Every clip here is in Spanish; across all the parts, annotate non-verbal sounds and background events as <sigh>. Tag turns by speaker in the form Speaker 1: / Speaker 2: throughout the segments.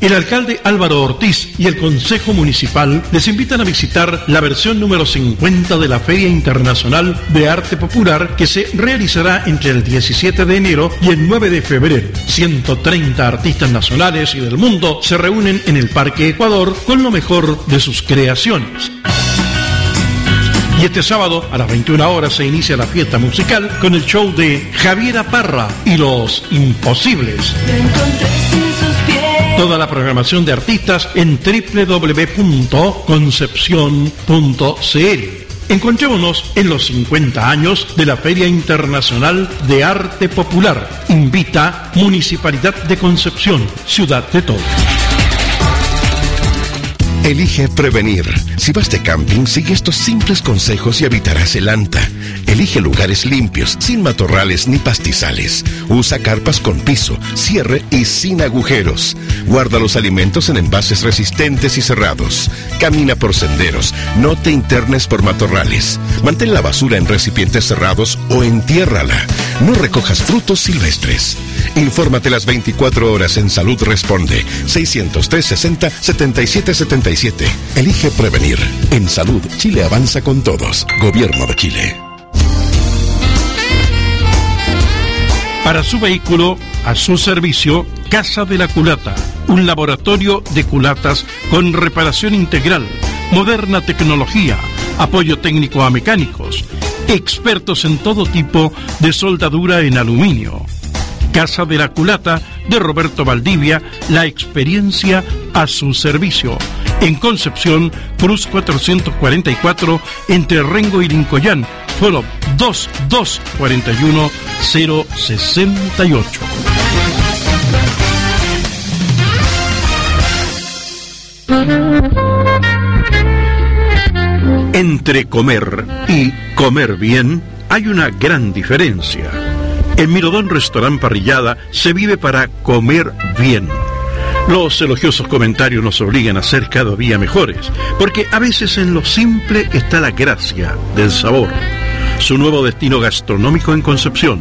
Speaker 1: El alcalde Álvaro Ortiz y el Consejo Municipal les invitan a visitar la versión número 50 de la Feria Internacional de Arte Popular que se realizará entre el 17 de enero y el 9 de febrero. 130 artistas nacionales y del mundo se reúnen en el Parque Ecuador con lo mejor de sus creaciones. Y este sábado a las 21 horas se inicia la fiesta musical con el show de Javiera Parra y los Imposibles. Toda la programación de artistas en www.concepcion.cl. Encontrémonos en los 50 años de la Feria Internacional de Arte Popular. Invita Municipalidad de Concepción, Ciudad de Todos.
Speaker 2: Elige prevenir. Si vas de camping, sigue estos simples consejos y evitarás el anta. Elige lugares limpios, sin matorrales ni pastizales. Usa carpas con piso, cierre y sin agujeros. Guarda los alimentos en envases resistentes y cerrados. Camina por senderos. No te internes por matorrales. Mantén la basura en recipientes cerrados o entiérrala. No recojas frutos silvestres. Infórmate las 24 horas en Salud Responde. 603 60 77 77. Elige prevenir. En salud, Chile avanza con todos. Gobierno de Chile.
Speaker 1: Para su vehículo, a su servicio, Casa de la Culata, un laboratorio de culatas con reparación integral, moderna tecnología, apoyo técnico a mecánicos, expertos en todo tipo de soldadura en aluminio. Casa de la Culata de Roberto Valdivia, la experiencia a su servicio. En Concepción, Cruz 444, entre Rengo y Lincoyán, solo 2241 068. Entre comer y comer bien hay una gran diferencia. En Mirodón Restaurant Parrillada se vive para comer bien. Los elogiosos comentarios nos obligan a ser cada día mejores, porque a veces en lo simple está la gracia del sabor. Su nuevo destino gastronómico en Concepción,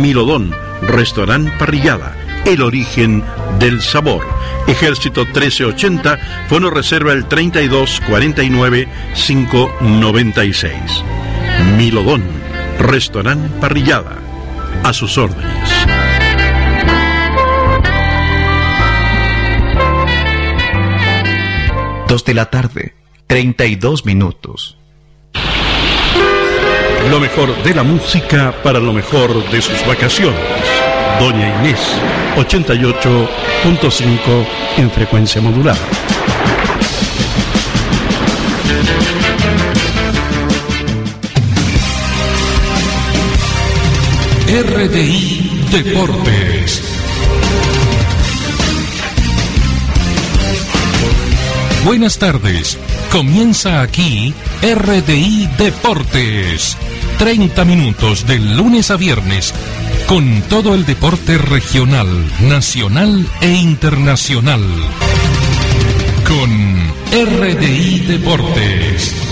Speaker 1: Mirodón Restaurant Parrillada, el origen del sabor. Ejército 1380, Fono Reserva el 3249 596. Milodón, Restaurant Parrillada, a sus órdenes.
Speaker 3: Dos de la tarde, 32 minutos.
Speaker 1: Lo mejor de la música para lo mejor de sus vacaciones. Doña Inés, 88.5 en frecuencia modulada.
Speaker 4: RDI Deportes. Buenas tardes. Comienza aquí RDI Deportes. 30 minutos de lunes a viernes con todo el deporte regional, nacional e internacional. Con RDI Deportes.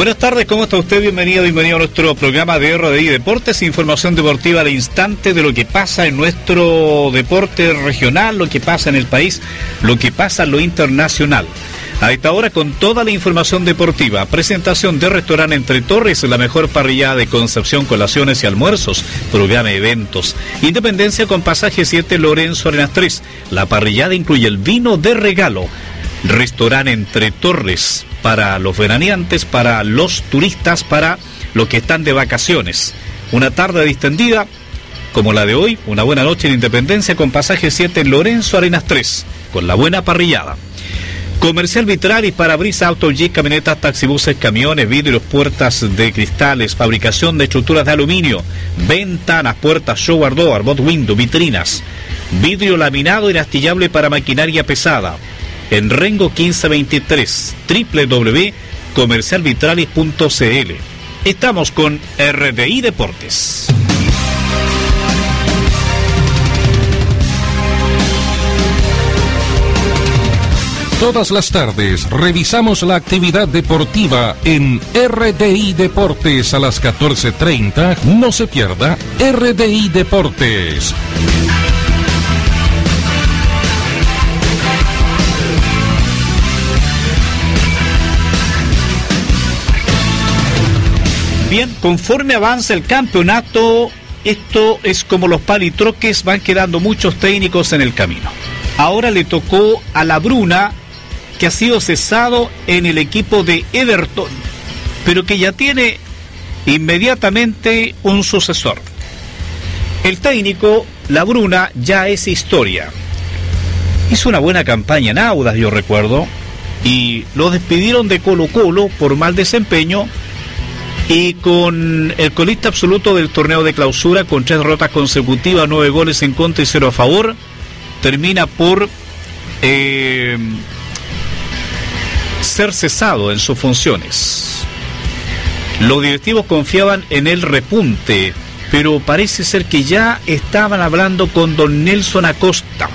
Speaker 5: Buenas tardes, ¿cómo está usted? Bienvenido, bienvenido a nuestro programa de RDI Deportes, información deportiva al instante de lo que pasa en nuestro deporte regional, lo que pasa en el país, lo que pasa en lo internacional. A esta hora con toda la información deportiva, presentación de restaurante Entre Torres, la mejor parrillada de Concepción, colaciones y almuerzos, programa eventos, Independencia con pasaje 7 Lorenzo Arenas 3, la parrillada incluye el vino de regalo, restaurante Entre Torres, para los veraneantes, para los turistas, para los que están de vacaciones. Una tarde distendida como la de hoy, una buena noche en Independencia con pasaje 7 en Lorenzo Arenas 3, con la buena parrillada. Comercial Vitralis, parabrisas, auto, jeep, camionetas, taxibuses, camiones, vidrios, puertas de cristales, fabricación de estructuras de aluminio, ventanas, puertas, shower door, bot window, vitrinas, vidrio laminado y astillable para maquinaria pesada. En Rengo 1523, www.comercialvitralis.cl. Estamos con RDI Deportes.
Speaker 4: Todas las tardes revisamos la actividad deportiva en RDI Deportes a las 14.30. No se pierda RDI Deportes.
Speaker 5: Bien, conforme avanza el campeonato, esto es como los palitroques, van quedando muchos técnicos en el camino. Ahora le tocó a la Bruna que ha sido cesado en el equipo de Everton, pero que ya tiene inmediatamente un sucesor. El técnico, la Bruna, ya es historia. Hizo una buena campaña en Audas, yo recuerdo, y lo despidieron de Colo Colo por mal desempeño y con el colista absoluto del torneo de clausura con tres derrotas consecutivas, nueve goles en contra y cero a favor, termina por eh, ser cesado en sus funciones. Los directivos confiaban en el repunte, pero parece ser que ya estaban hablando con don Nelson Acosta.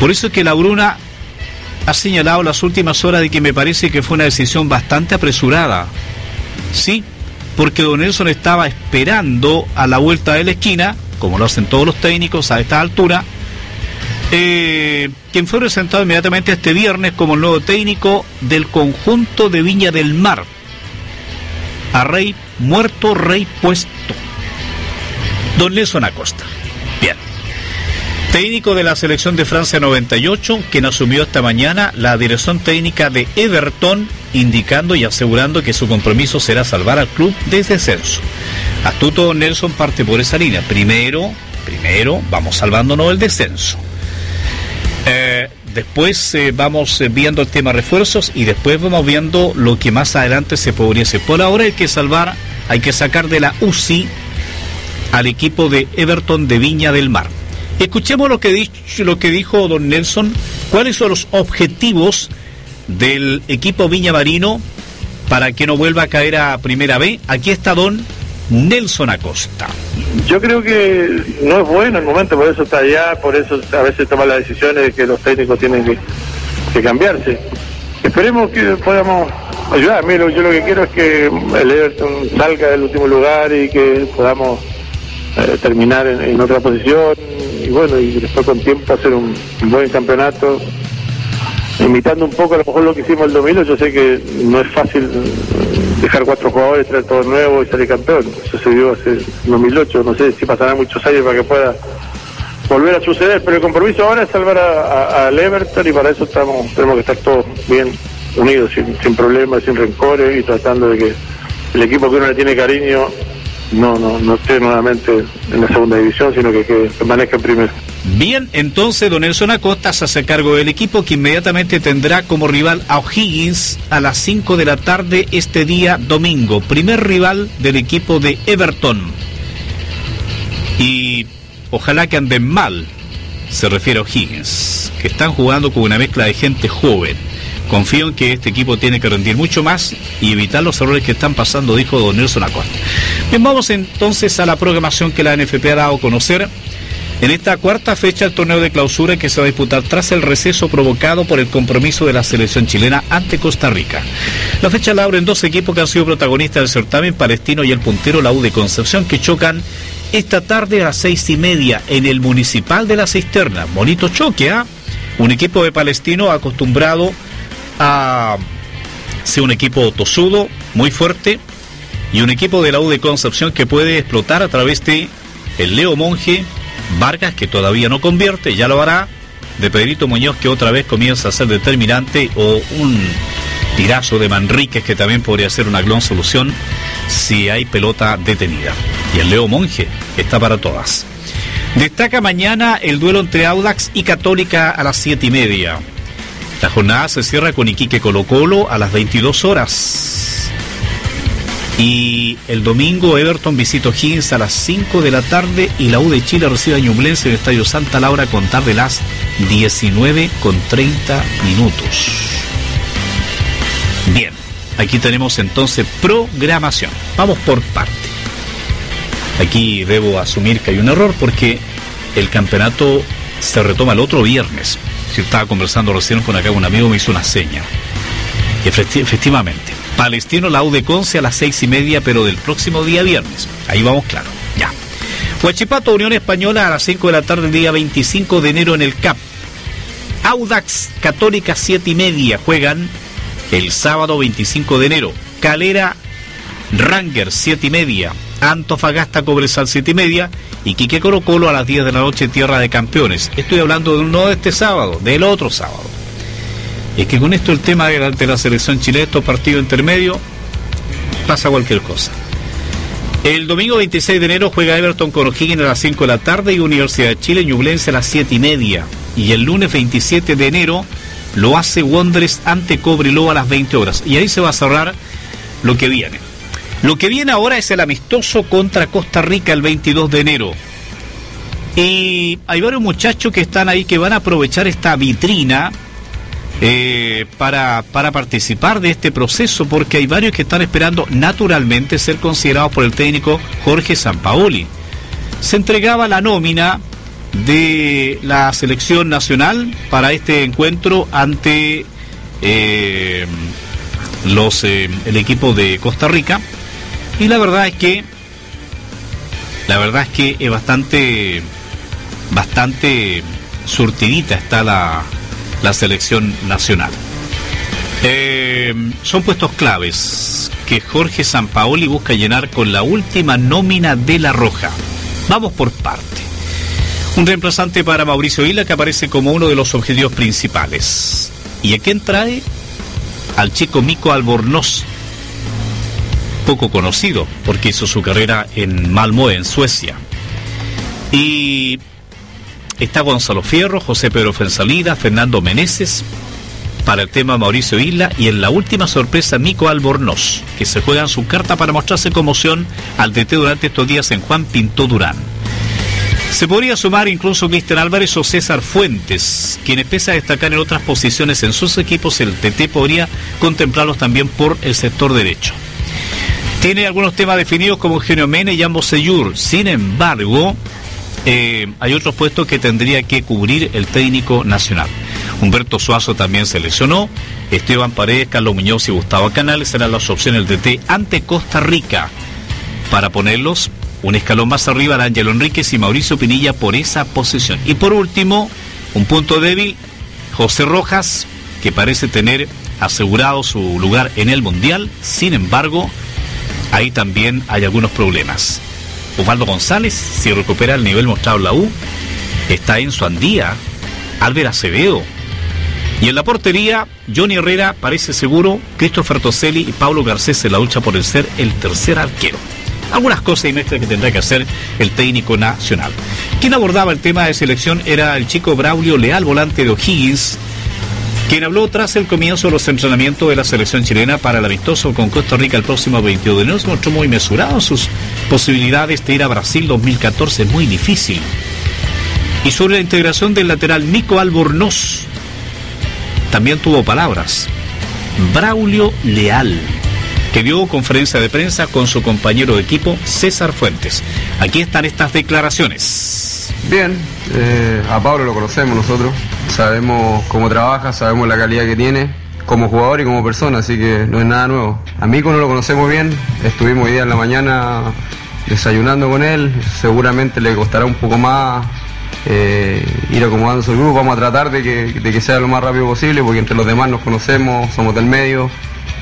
Speaker 5: Por eso es que la Bruna ha señalado las últimas horas de que me parece que fue una decisión bastante apresurada. Sí, porque don Nelson estaba esperando a la vuelta de la esquina, como lo hacen todos los técnicos a esta altura, eh, quien fue presentado inmediatamente este viernes como el nuevo técnico del conjunto de Viña del Mar. A rey muerto, rey puesto. Don Nelson Acosta. Bien. Técnico de la selección de Francia 98, quien asumió esta mañana la dirección técnica de Everton, indicando y asegurando que su compromiso será salvar al club desde descenso. Astuto Nelson parte por esa línea. Primero, primero, vamos salvándonos del descenso. Eh, después eh, vamos eh, viendo el tema refuerzos y después vamos viendo lo que más adelante se podría hacer. Por ahora hay que salvar, hay que sacar de la UCI al equipo de Everton de Viña del Mar. Escuchemos lo que dijo don Nelson, cuáles son los objetivos del equipo Viña Marino para que no vuelva a caer a Primera B. Aquí está don Nelson Acosta.
Speaker 6: Yo creo que no es bueno el momento, por eso está allá, por eso a veces toma las decisiones de que los técnicos tienen que, cambiarse. Esperemos que podamos ayudar. Mira, yo lo que quiero es que el Everton salga del último lugar y que podamos eh, terminar en, otra posición y bueno, y después con tiempo hacer un, buen campeonato. Imitando un poco a lo mejor lo que hicimos el 2000, yo sé que no es fácil dejar cuatro jugadores, traer todo nuevo y salir campeón. Dio hace 2008, no sé si pasarán muchos años para que pueda volver a suceder, pero el compromiso ahora es salvar al a, Everton y para eso estamos tenemos que estar todos bien unidos, sin, sin problemas, sin rencores y tratando de que el equipo que uno le tiene cariño no, no, no esté nuevamente en la segunda división, sino que, que permanezca en primera.
Speaker 5: Bien, entonces Don Nelson Acosta se hace cargo del equipo que inmediatamente tendrá como rival a O'Higgins a las 5 de la tarde este día domingo. Primer rival del equipo de Everton. Y ojalá que anden mal, se refiere a O'Higgins, que están jugando con una mezcla de gente joven Confío en que este equipo tiene que rendir mucho más y evitar los errores que están pasando, dijo Don Nelson Acosta. Bien, vamos entonces a la programación que la NFP ha dado a conocer. En esta cuarta fecha del torneo de clausura que se va a disputar tras el receso provocado por el compromiso de la selección chilena ante Costa Rica. La fecha la abren dos equipos que han sido protagonistas del certamen, Palestino y el puntero la U de Concepción, que chocan esta tarde a las seis y media en el Municipal de la Cisterna. Bonito choque, ¿ah? Un equipo de Palestino acostumbrado a ser un equipo tosudo, muy fuerte, y un equipo de la U de Concepción que puede explotar a través de el Leo Monje, Vargas que todavía no convierte, ya lo hará, de Pedrito Muñoz que otra vez comienza a ser determinante, o un tirazo de Manríquez que también podría ser una gran solución si hay pelota detenida. Y el Leo Monje está para todas. Destaca mañana el duelo entre Audax y Católica a las siete y media. La jornada se cierra con Iquique Colo Colo a las 22 horas. Y el domingo Everton visita Higgins a las 5 de la tarde y la U de Chile recibe a Ñublense en el Estadio Santa Laura a contar de las 19 con 30 minutos. Bien, aquí tenemos entonces programación. Vamos por parte. Aquí debo asumir que hay un error porque el campeonato se retoma el otro viernes. Si estaba conversando recién con acá un amigo, me hizo una seña. Efectivamente, Palestino la de Conce a las seis y media, pero del próximo día viernes. Ahí vamos claro, ya. Huachipato, Unión Española a las 5 de la tarde, el día 25 de enero en el CAP. Audax Católica siete y media juegan el sábado 25 de enero. Calera Ranger siete y media. Antofagasta Cobresal siete y media y Quique Colo Colo a las 10 de la noche Tierra de Campeones. Estoy hablando de no de este sábado, del otro sábado. Es que con esto el tema de la, selección chilena, estos partidos intermedios, pasa cualquier cosa. El domingo 26 de enero juega Everton con O'Higgins a las 5 de la tarde y Universidad de Chile Ñublense a las 7 y media. Y el lunes 27 de enero lo hace Wanderers ante Cobreloa a las 20 horas. Y ahí se va a cerrar lo que viene. Lo que viene ahora es el amistoso contra Costa Rica el 22 de enero. Y hay varios muchachos que están ahí que van a aprovechar esta vitrina eh, para, para participar de este proceso, porque hay varios que están esperando naturalmente ser considerados por el técnico Jorge Sampaoli. Se entregaba la nómina de la selección nacional para este encuentro ante eh, los eh, el equipo de Costa Rica y la verdad es que la verdad es que es bastante bastante surtidita está la, la selección nacional. Eh, son puestos claves que Jorge Sampaoli busca llenar con la última nómina de la Roja. Vamos por parte. Un reemplazante para Mauricio Vila que aparece como uno de los objetivos principales. ¿Y a quién trae? Al chico Mico Albornoz, poco conocido, porque hizo su carrera en Malmö, en Suecia. Y está Gonzalo Fierro, José Pedro Fensalida, Fernando Meneses, para el tema Mauricio Isla y en la última sorpresa Mico Albornoz, que se juega en su carta para mostrarse conmoción al DT durante estos días en Juan Pinto Durán. Se podría sumar incluso Cristian Álvarez o César Fuentes, quienes pese a destacar en otras posiciones en sus equipos, el TT podría contemplarlos también por el sector derecho. Tiene algunos temas definidos como Eugenio Mene y ambos Seyur. Sin embargo, eh, hay otros puestos que tendría que cubrir el técnico nacional. Humberto Suazo también se lesionó. Esteban Paredes, Carlos Muñoz y Gustavo Canales serán las opciones del DT ante Costa Rica. Para ponerlos un escalón más arriba, Ángelo Enríquez y Mauricio Pinilla por esa posición. Y por último, un punto débil, José Rojas, que parece tener asegurado su lugar en el Mundial. Sin embargo, ahí también hay algunos problemas. Osvaldo González, si recupera el nivel mostrado en la U, está en su andía. Álvaro Acevedo. Y en la portería, Johnny Herrera parece seguro, Christopher Toselli y Pablo Garcés en la lucha por el ser el tercer arquero. Algunas cosas mezclas que tendrá que hacer el técnico nacional. Quien abordaba el tema de selección era el chico Braulio Leal, volante de O'Higgins, quien habló tras el comienzo de los entrenamientos de la selección chilena para el amistoso con Costa Rica el próximo 22 de enero, se mostró muy mesurado sus posibilidades de ir a Brasil 2014, muy difícil. Y sobre la integración del lateral Nico Albornoz, también tuvo palabras. Braulio Leal, que dio conferencia de prensa con su compañero de equipo César Fuentes. Aquí están estas declaraciones.
Speaker 7: Bien, eh, a Pablo lo conocemos nosotros, sabemos cómo trabaja, sabemos la calidad que tiene como jugador y como persona, así que no es nada nuevo. A Mico no lo conocemos bien, estuvimos hoy día en la mañana desayunando con él, seguramente le costará un poco más eh, ir acomodando su grupo, vamos a tratar de que, de que sea lo más rápido posible, porque entre los demás nos conocemos, somos del medio,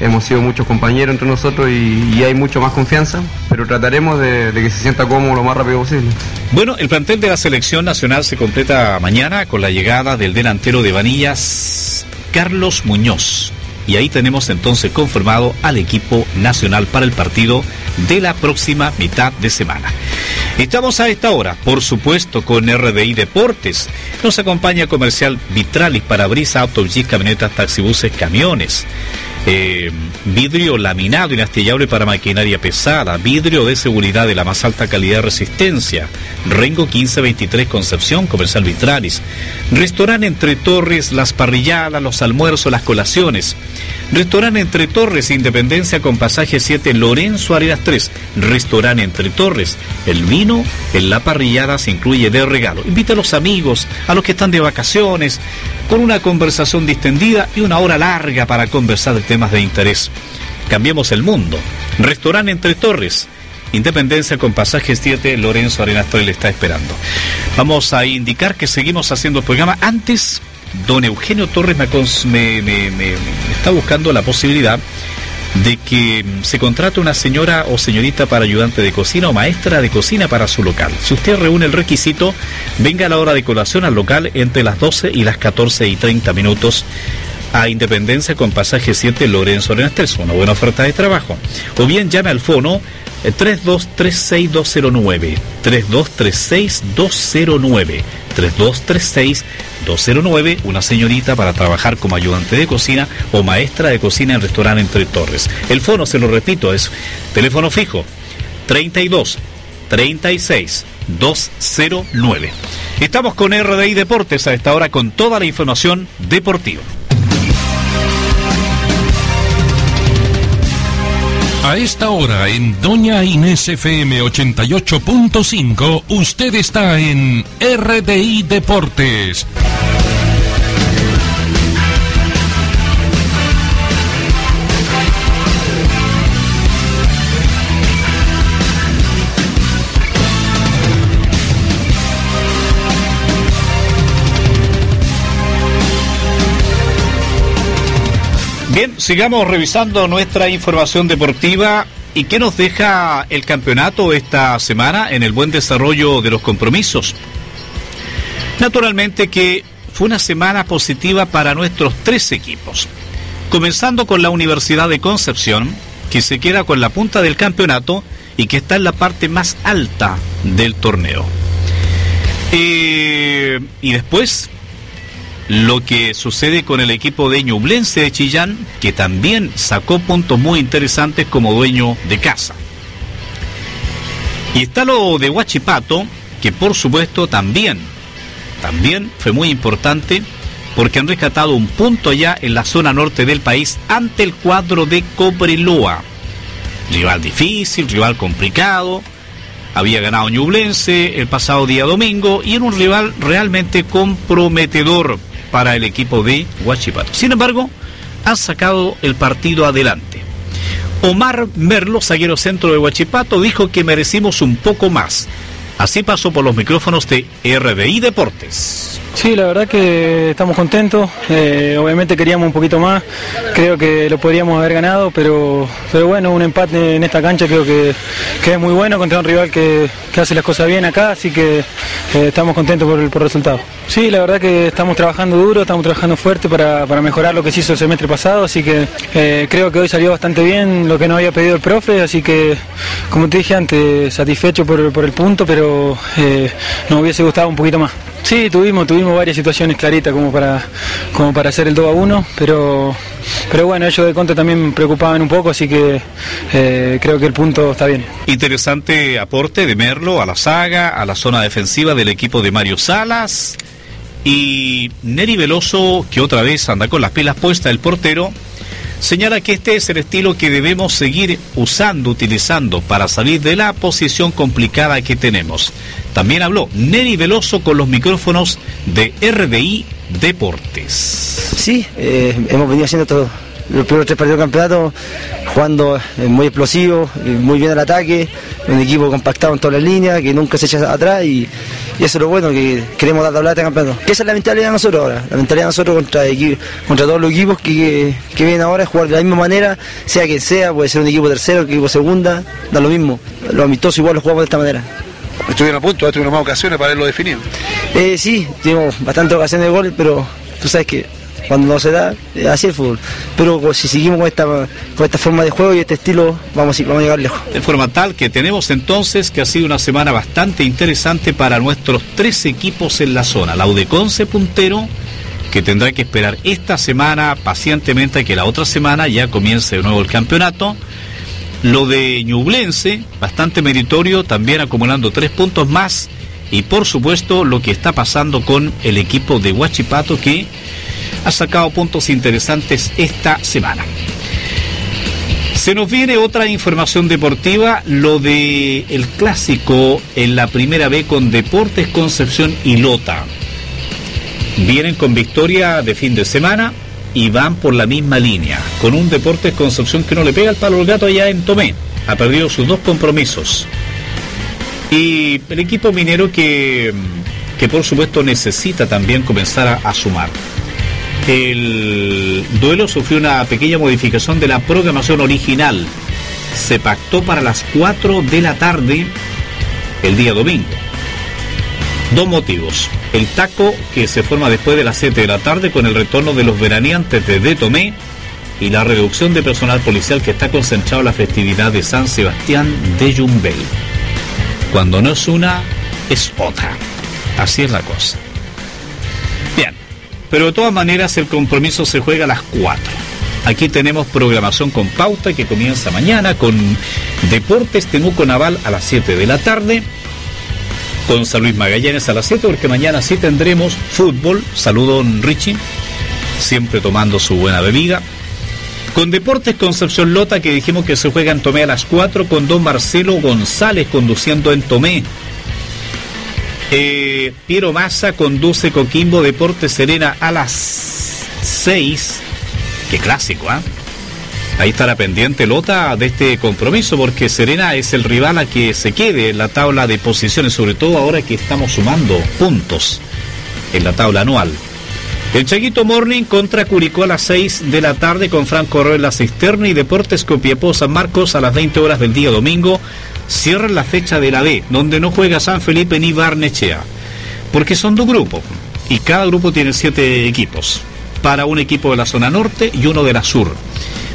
Speaker 7: hemos sido muchos compañeros entre nosotros y, hay mucho más confianza, pero trataremos de, que se sienta cómodo lo más rápido posible.
Speaker 5: Bueno, el plantel de la selección nacional se completa mañana con la llegada del delantero de Vanillas, Carlos Muñoz. y ahí tenemos entonces confirmado al equipo nacional para el partido de la próxima mitad de semana. Estamos a esta hora, por supuesto, con RDI Deportes. Nos acompaña comercial Vitralis, Brisa, autobús, camionetas, taxibuses, camiones. Eh, vidrio laminado inastillable para maquinaria pesada, vidrio de seguridad de la más alta calidad de resistencia, Rengo 1523 Concepción, Comercial Vitralis, restaurante Entre Torres, las parrilladas, los almuerzos, las colaciones, restaurante Entre Torres, Independencia con pasaje 7, Lorenzo Arenas 3, restaurante Entre Torres, el vino en la parrillada se incluye de regalo, invita a los amigos, a los que están de vacaciones, con una conversación distendida y una hora larga para conversar de temas de interés. Cambiemos el mundo. Restaurante Entre Torres. Independencia con pasaje 7, Lorenzo Arenas le está esperando. Vamos a indicar que seguimos haciendo el programa. Antes, don Eugenio Torres me, me está buscando la posibilidad de que se contrate una señora o señorita para ayudante de cocina o maestra de cocina para su local. Si usted reúne el requisito, venga a la hora de colación al local entre las 12 y las 14 y 30 minutos a Independencia con pasaje 7 Lorenzo Arenas una buena oferta de trabajo. O bien llame al fono 3236-209, 3236-209, 3236-209, una señorita para trabajar como ayudante de cocina o maestra de cocina en restaurante Entre Torres. El fono, se lo repito, es teléfono fijo 32 36 209. Estamos con RDI Deportes a esta hora con toda la información deportiva.
Speaker 4: A esta hora en Doña Inés FM 88.5, usted está en RDI Deportes.
Speaker 5: Bien, sigamos revisando nuestra información deportiva. ¿Y qué nos deja el campeonato esta semana en el buen desarrollo de los compromisos? Naturalmente que fue una semana positiva para nuestros tres equipos. Comenzando con la Universidad de Concepción, que se queda con la punta del campeonato y que está en la parte más alta del torneo. Eh, y después lo que sucede con el equipo de Ñublense de Chillán, que también sacó puntos muy interesantes como dueño de casa. Y está lo de Huachipato, que por supuesto también, también fue muy importante porque han rescatado un punto allá en la zona norte del país ante el cuadro de Cobreloa. Rival difícil, rival complicado. Había ganado Ñublense el pasado día domingo y era un rival realmente comprometedor para el equipo de Huachipato. Sin embargo, han sacado el partido adelante. Omar Merlo, zaguero centro de Huachipato, dijo que merecimos un poco más. Así pasó por los micrófonos de RDI Deportes.
Speaker 8: Sí, la verdad que estamos contentos. Eh, obviamente queríamos un poquito más. Creo que lo podríamos haber ganado, pero, pero bueno, un empate en esta cancha creo que, es muy bueno contra un rival que, hace las cosas bien acá, así que eh, estamos contentos por el, por resultado. Sí, la verdad que estamos trabajando duro, estamos trabajando fuerte para, mejorar lo que se hizo el semestre pasado, así que eh, creo que hoy salió bastante bien lo que nos había pedido el profe, así que como te dije antes, satisfecho por, por el punto, pero nos hubiese gustado un poquito más. Sí, tuvimos, tuvimos varias situaciones claritas como para, como para hacer el 2 a 1, pero, pero bueno, ellos de contra también preocupaban un poco, así que eh, creo que el punto está bien.
Speaker 5: Interesante aporte de Merlo a la saga, a la zona defensiva del equipo de Mario Salas. Y Neri Veloso, que otra vez anda con las pilas puestas, el portero, señala que este es el estilo que debemos seguir usando, utilizando para salir de la posición complicada que tenemos. También habló Neri Veloso con los micrófonos de RDI Deportes.
Speaker 9: Sí, eh, hemos venido haciendo todo los primeros tres partidos del campeonato, jugando eh, muy explosivo, eh, muy bien al ataque, un equipo compactado en todas las líneas, que nunca se echa atrás y, eso es lo bueno, que queremos dar tabla este campeonato. esa es la mentalidad de nosotros ahora, la mentalidad de nosotros contra, contra todos los equipos que, vienen ahora, es jugar de la misma manera, sea quien sea, puede ser un equipo tercero, un equipo segunda, da lo mismo, los amistosos igual los jugamos de esta manera.
Speaker 10: Estuvieron a punto, tuvieron más ocasiones para haberlo definido.
Speaker 9: Eh, sí, tuvimos bastantes ocasiones de gol, pero tú sabes que cuando no se da, eh, así el fútbol. Pero si seguimos con esta, con esta forma de juego y este estilo, vamos, vamos a llegar lejos.
Speaker 5: De forma tal que tenemos entonces que ha sido una semana bastante interesante para nuestros tres equipos en la zona. La Udeconce puntero, que tendrá que esperar esta semana pacientemente a que la otra semana ya comience de nuevo el campeonato. Lo de Ñublense, bastante meritorio, también acumulando tres puntos más. Y por supuesto lo que está pasando con el equipo de Huachipato que ha sacado puntos interesantes esta semana. Se nos viene otra información deportiva, lo de el clásico en la primera B con Deportes Concepción y Lota. Vienen con victoria de fin de semana y van por la misma línea, con un Deportes Concepción que no le pega el palo al gato allá en Tomé. Ha perdido sus dos compromisos. Y el equipo minero que, que por supuesto necesita también comenzar a, a sumar. El duelo sufrió una pequeña modificación de la programación original. Se pactó para las 4 de la tarde el día domingo. Dos motivos. El taco que se forma después de las 7 de la tarde con el retorno de los veraneantes de Tomé y la reducción de personal policial que está concentrado en la festividad de San Sebastián de Yumbel. Cuando no es una, es otra. Así es la cosa. Pero de todas maneras el compromiso se juega a las 4. Aquí tenemos programación con pauta que comienza mañana con Deportes Temuco Naval a las 7 de la tarde, con San Luis Magallanes a las 7, porque mañana sí tendremos fútbol. Saludo Richie, siempre tomando su buena bebida. Con Deportes Concepción Lota, que dijimos que se juega en Tomé a las 4, con don Marcelo González conduciendo en Tomé. Eh, Piero Massa conduce Coquimbo Deportes Serena a las 6. Qué clásico, ¿ah? Ahí estará pendiente Lota de este compromiso porque Serena es el rival a que se quede en la tabla de posiciones, sobre todo ahora que estamos sumando puntos en la tabla anual. El Chaguito Morning contra Curicó a las 6 de la tarde con Franco Roy en la cisterna y Deportes Copiapó San Marcos a las 20 horas del día domingo. Cierran la fecha de la B, donde no juega San Felipe ni Barnechea. Porque son dos grupos y cada grupo tiene siete equipos. Para un equipo de la zona norte y uno de la sur.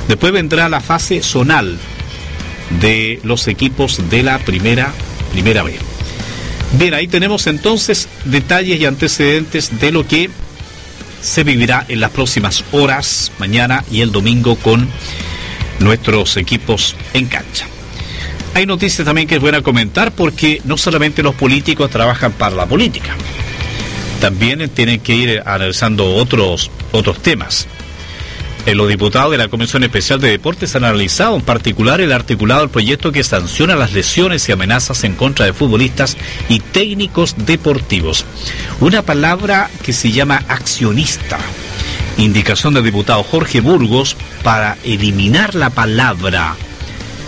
Speaker 5: Después vendrá la fase zonal de los equipos de la primera, primera B. Bien, ahí tenemos entonces detalles y antecedentes de lo que se vivirá en las próximas horas, mañana y el domingo con nuestros equipos en cancha. Hay noticias también que es buena comentar porque no solamente los políticos trabajan para la política, también tienen que ir analizando otros, otros temas. Eh, los diputados de la Comisión Especial de Deportes han analizado en particular el articulado del proyecto que sanciona las lesiones y amenazas en contra de futbolistas y técnicos deportivos. Una palabra que se llama accionista. Indicación del diputado Jorge Burgos para eliminar la palabra,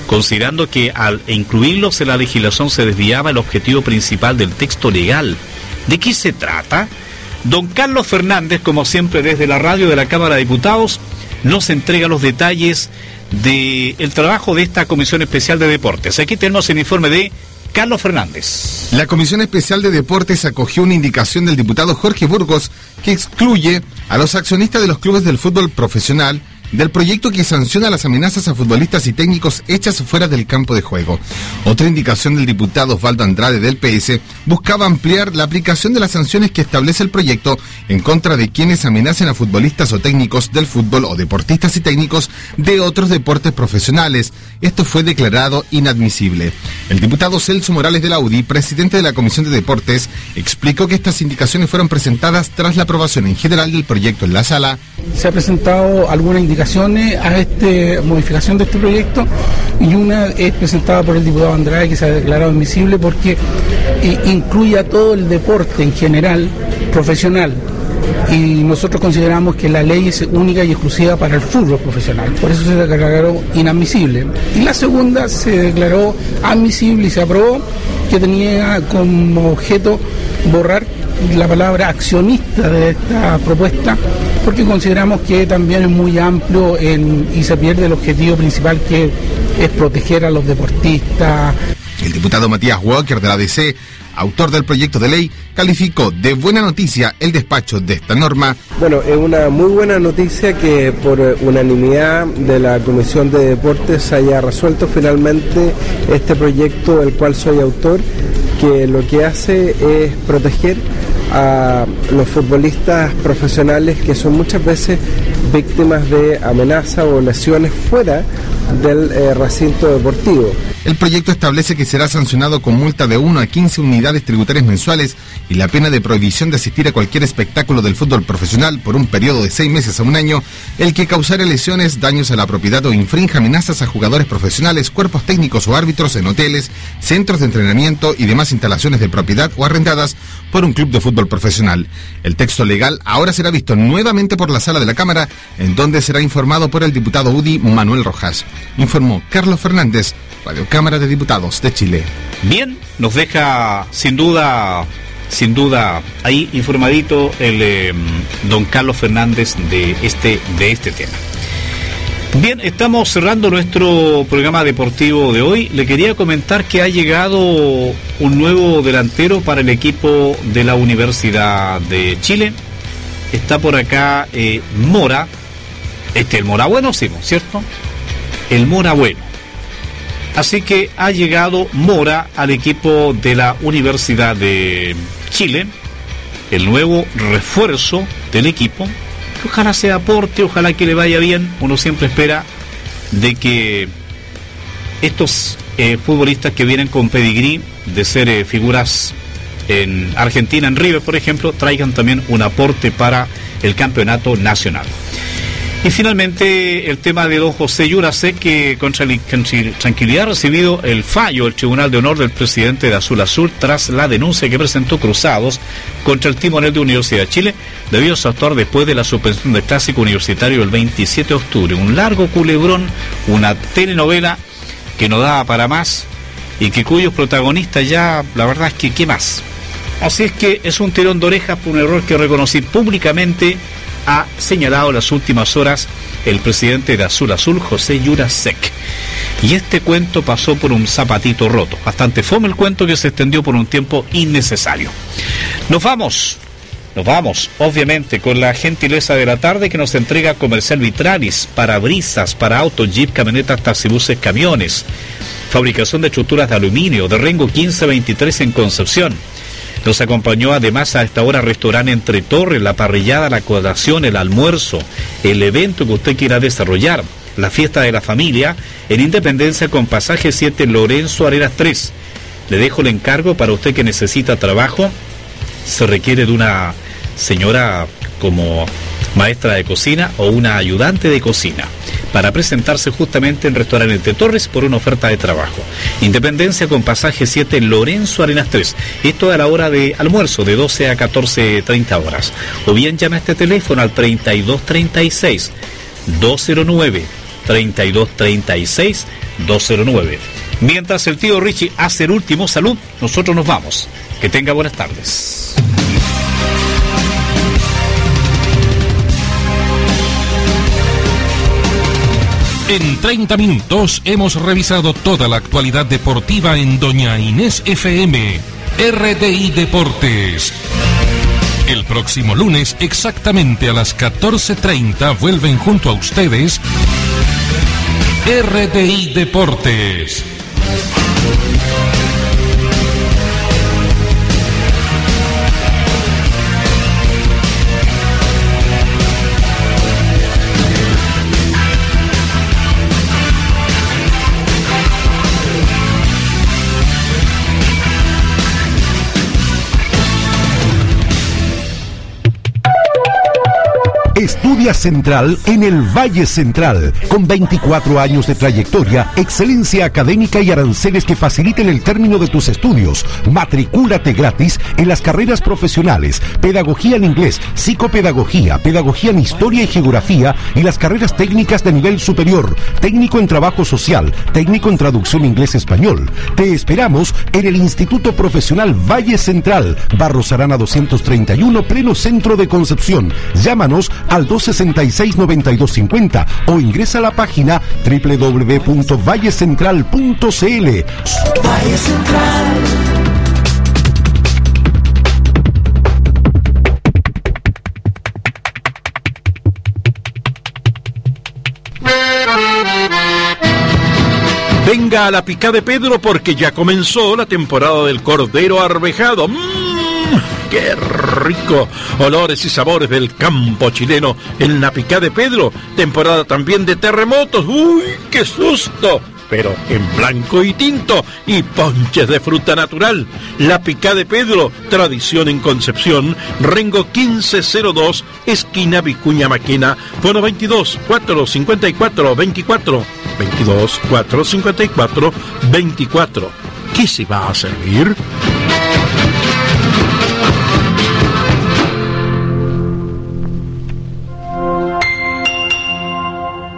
Speaker 5: considerando que al incluirlos en la legislación se desviaba el objetivo principal del texto legal. ¿De qué se trata? Don Carlos Fernández, como siempre desde la radio de la Cámara de Diputados, nos entrega los detalles del el trabajo de esta Comisión Especial de Deportes. Aquí tenemos el informe de Carlos Fernández.
Speaker 10: La Comisión Especial de Deportes acogió una indicación del diputado Jorge Burgos que excluye a los accionistas de los clubes del fútbol profesional del proyecto que sanciona las amenazas a futbolistas y técnicos hechas fuera del campo de juego. Otra indicación del diputado Osvaldo Andrade del PS buscaba ampliar la aplicación de las sanciones que establece el proyecto en contra de quienes amenacen a futbolistas o técnicos del fútbol o deportistas y técnicos de otros deportes profesionales. Esto fue declarado inadmisible. El diputado Celso Morales de la UDI, presidente de la Comisión de Deportes, explicó que estas indicaciones fueron presentadas tras la aprobación en general del proyecto en la sala.
Speaker 11: Se ha presentado alguna indicación a esta modificación de este proyecto y una es presentada por el diputado Andrade que se ha declarado admisible porque eh, incluye a todo el deporte en general profesional y nosotros consideramos que la ley es única y exclusiva para el fútbol profesional, por eso se declaró inadmisible. Y la segunda se declaró admisible y se aprobó que tenía como objeto borrar la palabra accionista de esta propuesta, porque consideramos que también es muy amplio y se pierde el objetivo principal que es proteger a los deportistas.
Speaker 10: El diputado Matías Walker de la DC, autor del proyecto de ley, calificó de buena noticia el despacho de esta norma.
Speaker 12: Bueno, es una muy buena noticia que por unanimidad de la Comisión de Deportes haya resuelto finalmente este proyecto del cual soy autor, que lo que hace es proteger a los futbolistas profesionales que son muchas veces víctimas de amenaza o lesiones fuera del eh, recinto deportivo.
Speaker 10: El proyecto establece que será sancionado con multa de 1 a 15 unidades tributarias mensuales y la pena de prohibición de asistir a cualquier espectáculo del fútbol profesional por un periodo de seis meses a un año, el que causare lesiones, daños a la propiedad o infrinja amenazas a jugadores profesionales, cuerpos técnicos o árbitros en hoteles, centros de entrenamiento y demás instalaciones de propiedad o arrendadas por un club de fútbol profesional. El texto legal ahora será visto nuevamente por la sala de la Cámara, en donde será informado por el diputado UDI Manuel Rojas. Informó Carlos Fernández, Radio Cámara de Diputados de Chile.
Speaker 5: Bien, nos deja sin duda, sin duda, ahí informadito el eh, don Carlos Fernández de este, de este tema. Bien, estamos cerrando nuestro programa deportivo de hoy. Le quería comentar que ha llegado un nuevo delantero para el equipo de la Universidad de Chile. Está por acá eh, Mora. Este el Mora bueno, sí, ¿cierto? El Mora bueno. Así que ha llegado Mora al equipo de la Universidad de Chile, el nuevo refuerzo del equipo ojalá se aporte, ojalá que le vaya bien. Uno siempre espera de que estos eh, futbolistas que vienen con pedigrí de ser eh, figuras en Argentina, en River, por ejemplo, traigan también un aporte para el campeonato nacional. Y finalmente el tema de don José sé que con tranquilidad ha recibido el fallo del Tribunal de Honor del presidente de Azul Azul tras la denuncia que presentó Cruzados contra el timonel de Universidad de Chile debido a su actuar después de la suspensión del clásico universitario el 27 de octubre. Un largo culebrón, una telenovela que no daba para más y que cuyos protagonistas ya, la verdad es que, ¿qué más? Así es que es un tirón de orejas por un error que reconocí públicamente ha señalado en las últimas horas el presidente de Azul Azul, José Yurasek. Y este cuento pasó por un zapatito roto. Bastante fome el cuento que se extendió por un tiempo innecesario. Nos vamos. Nos vamos, obviamente, con la gentileza de la tarde que nos entrega Comercial Vitralis, para brisas, para autos, jeep, camionetas, taxibuses, camiones. Fabricación de estructuras de aluminio, de Rengo 1523 en Concepción nos acompañó además a esta hora restaurante Entre Torres, la parrillada, la colación, el almuerzo, el evento que usted quiera desarrollar, la fiesta de la familia, en Independencia con pasaje 7 Lorenzo Arenas 3. Le dejo el encargo para usted que necesita trabajo. Se requiere de una señora como maestra de cocina o una ayudante de cocina para presentarse justamente en Restaurante Torres por una oferta de trabajo. Independencia con pasaje 7 Lorenzo Arenas 3. Esto a la hora de almuerzo de 12 a 14.30 horas. O bien llama a este teléfono al 3236 209 3236 209. Mientras el tío Richie hace el último salud, nosotros nos vamos. Que tenga buenas tardes.
Speaker 4: En 30 minutos hemos revisado toda la actualidad deportiva en Doña Inés FM, RDI Deportes. El próximo lunes, exactamente a las 14.30, vuelven junto a ustedes RDI Deportes.
Speaker 13: Estudia Central en el Valle Central, con 24 años de trayectoria, excelencia académica y aranceles que faciliten el término de tus estudios. Matricúlate gratis en las carreras profesionales, pedagogía en inglés, psicopedagogía, pedagogía en historia y geografía y las carreras técnicas de nivel superior, técnico en trabajo social, técnico en traducción inglés-español. Te esperamos en el Instituto Profesional Valle Central, Barros Arana 231, pleno centro de Concepción. Llámanos al 2266-9250 o ingresa a la página www.vallecentral.cl.
Speaker 14: Valle Central.
Speaker 1: Venga a la pica de Pedro porque ya comenzó la temporada del cordero arvejado. ¡Mmm! <laughs> ¡Qué rico! Olores y sabores del campo chileno en la pica de Pedro. Temporada también de terremotos. ¡Uy, qué susto! pero en blanco y tinto y ponches de fruta natural. La Pica de Pedro, tradición en Concepción, Rengo 1502, esquina Vicuña Maquena, fono 22 454 24 22 454 24. ¿Qué se va a servir?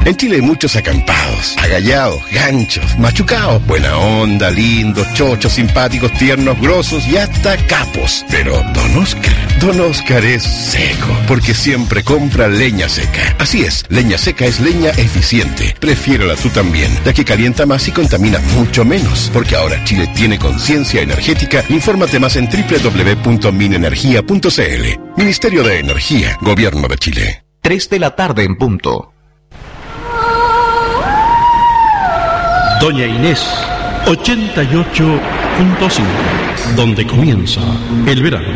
Speaker 2: En Chile hay muchos acampados, agallados, ganchos, machucados, buena onda, lindos, chochos, simpáticos, tiernos, grosos y hasta capos. Pero Don Oscar, Don Oscar es seco, porque siempre compra leña seca. Así es, leña seca es leña eficiente. Prefiérala tú también, ya que calienta más y contamina mucho menos. Porque ahora Chile tiene conciencia energética. Infórmate más en www.minenergia.cl. Ministerio de Energía, Gobierno de Chile.
Speaker 3: 3 de la tarde en punto.
Speaker 1: Doña Inés, 88.5, donde comienza el verano.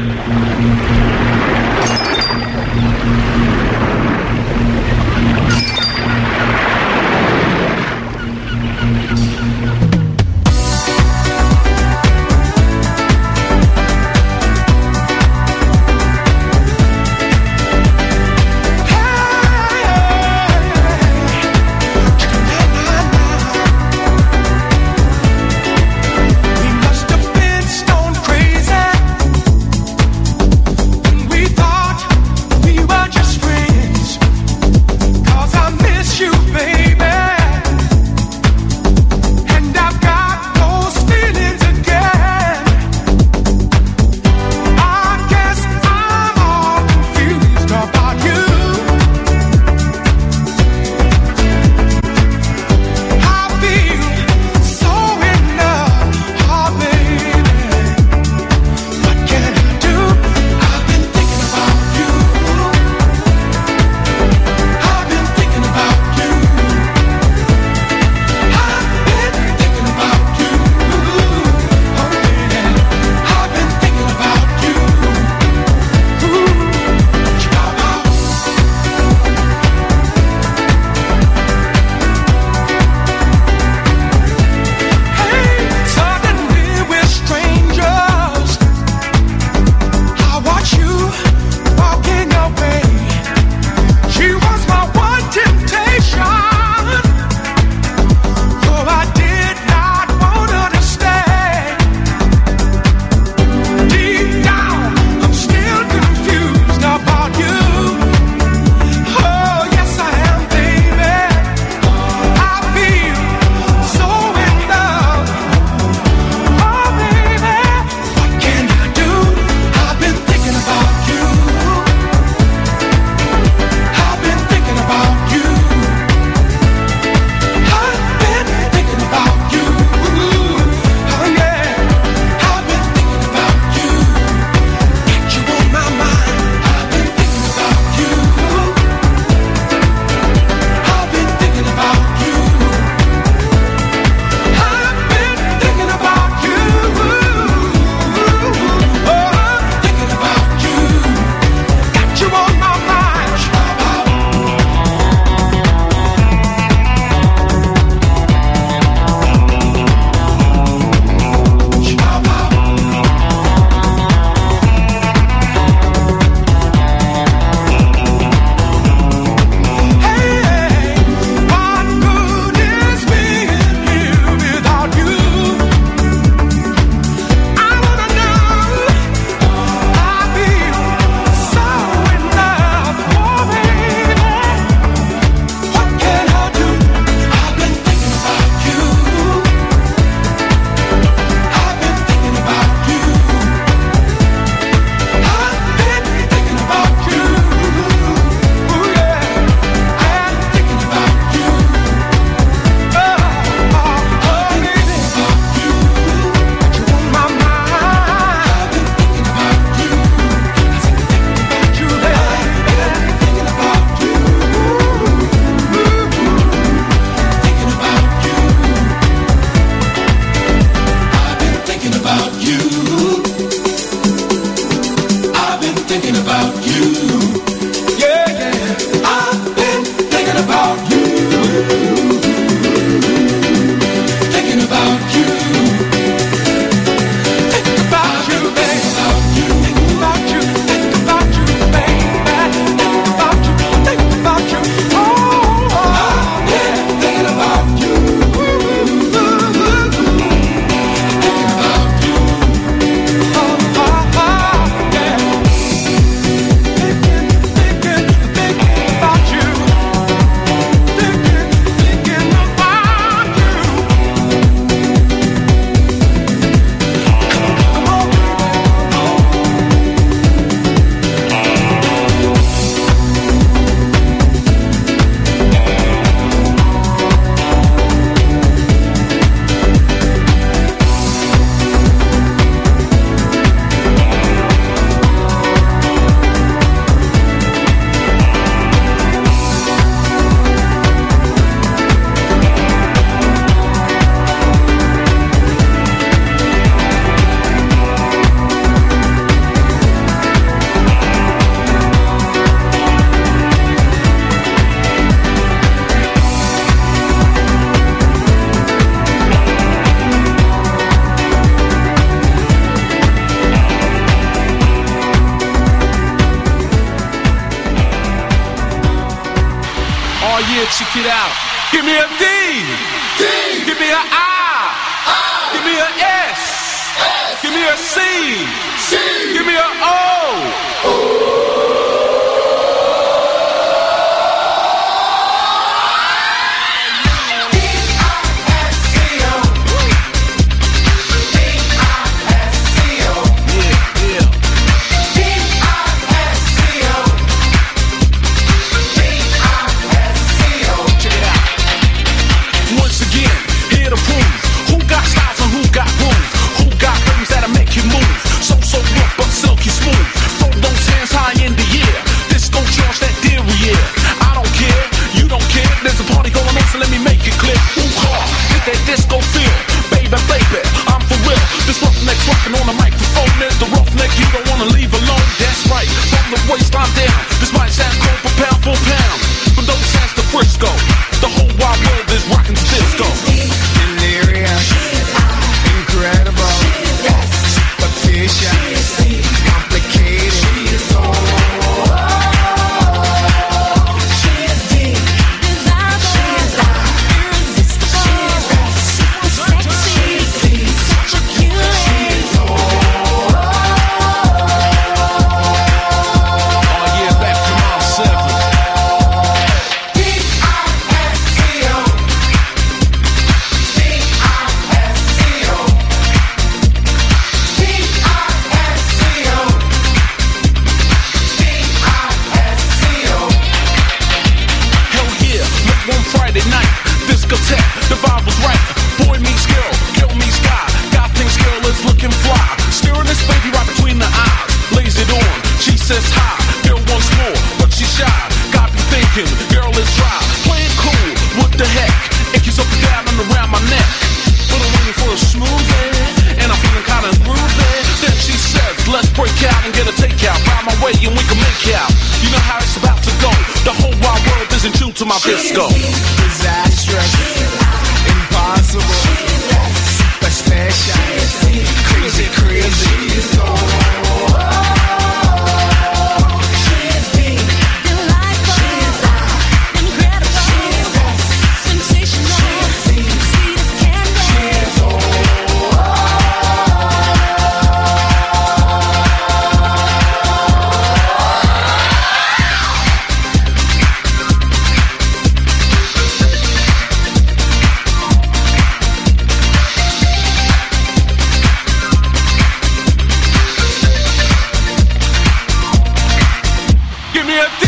Speaker 14: Give me a D.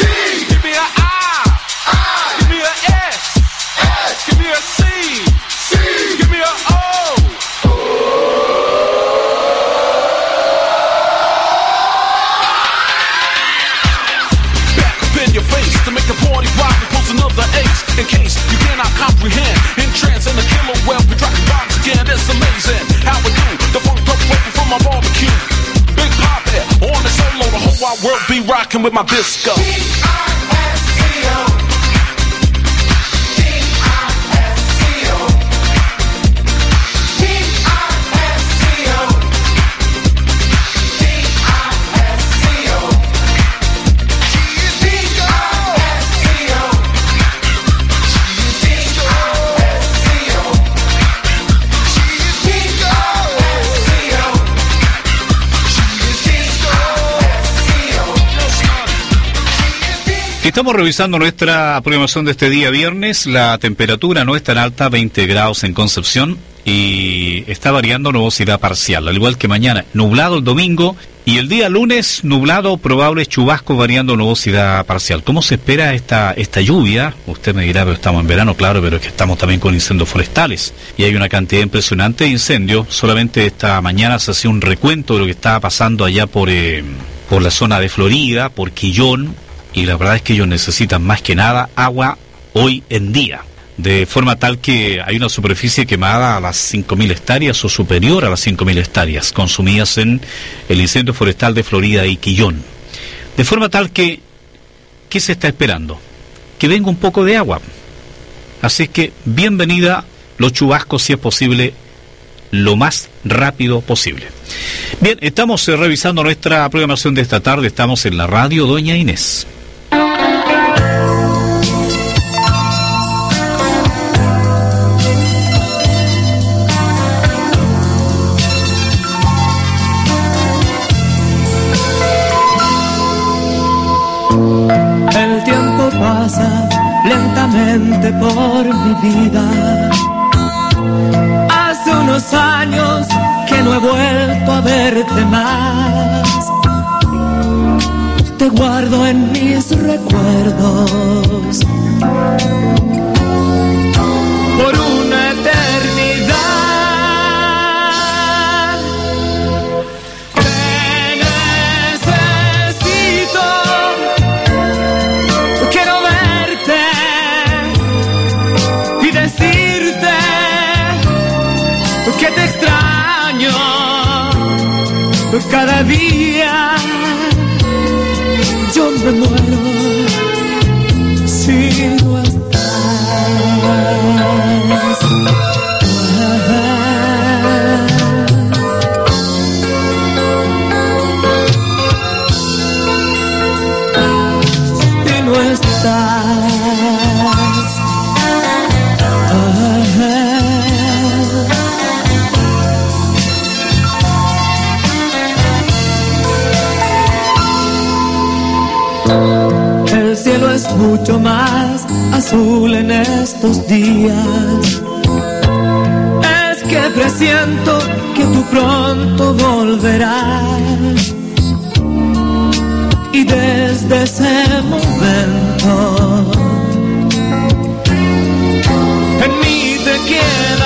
Speaker 14: D. Give me a I. I. Give me a S. S. Give me a C. C. Give me a O. Back up in your face to make the party rock and post another ace. In case you cannot comprehend, in trance and the killer well, we dropping bombs again. It's amazing how we do the funk up for my barbecue. Whole wide world be rocking with my disco.
Speaker 5: Estamos revisando nuestra programación de este día viernes. La temperatura no es tan alta, 20 grados en Concepción, y está variando nubosidad parcial, al igual que mañana. Nublado el domingo y el día lunes nublado, probable chubasco variando nubosidad parcial. ¿Cómo se espera esta, esta lluvia? Usted me dirá, pero estamos en verano, claro, pero es que estamos también con incendios forestales. Y hay una cantidad impresionante de incendios. Solamente esta mañana se hacía un recuento de lo que estaba pasando allá por, eh, por la zona de Florida, por Quillón, y la verdad es que ellos necesitan más que nada agua hoy en día. De forma tal que hay una superficie quemada a las 5.000 hectáreas o superior a las 5.000 hectáreas consumidas en el incendio forestal de Florida y Quillón. De forma tal que, ¿qué se está esperando? Que venga un poco de agua. Así que bienvenida los chubascos si es posible lo más rápido posible. Bien, estamos eh, revisando nuestra programación de esta tarde. Estamos en la radio Doña Inés.
Speaker 15: El tiempo pasa lentamente por mi vida. Hace unos años que no he vuelto a verte más te guardo en mis recuerdos por una eternidad. Te necesito, quiero verte y decirte que te extraño cada día. Yo mucho más azul en estos días. Es que presiento que tú pronto volverás. Y desde ese momento en mí te quedarás.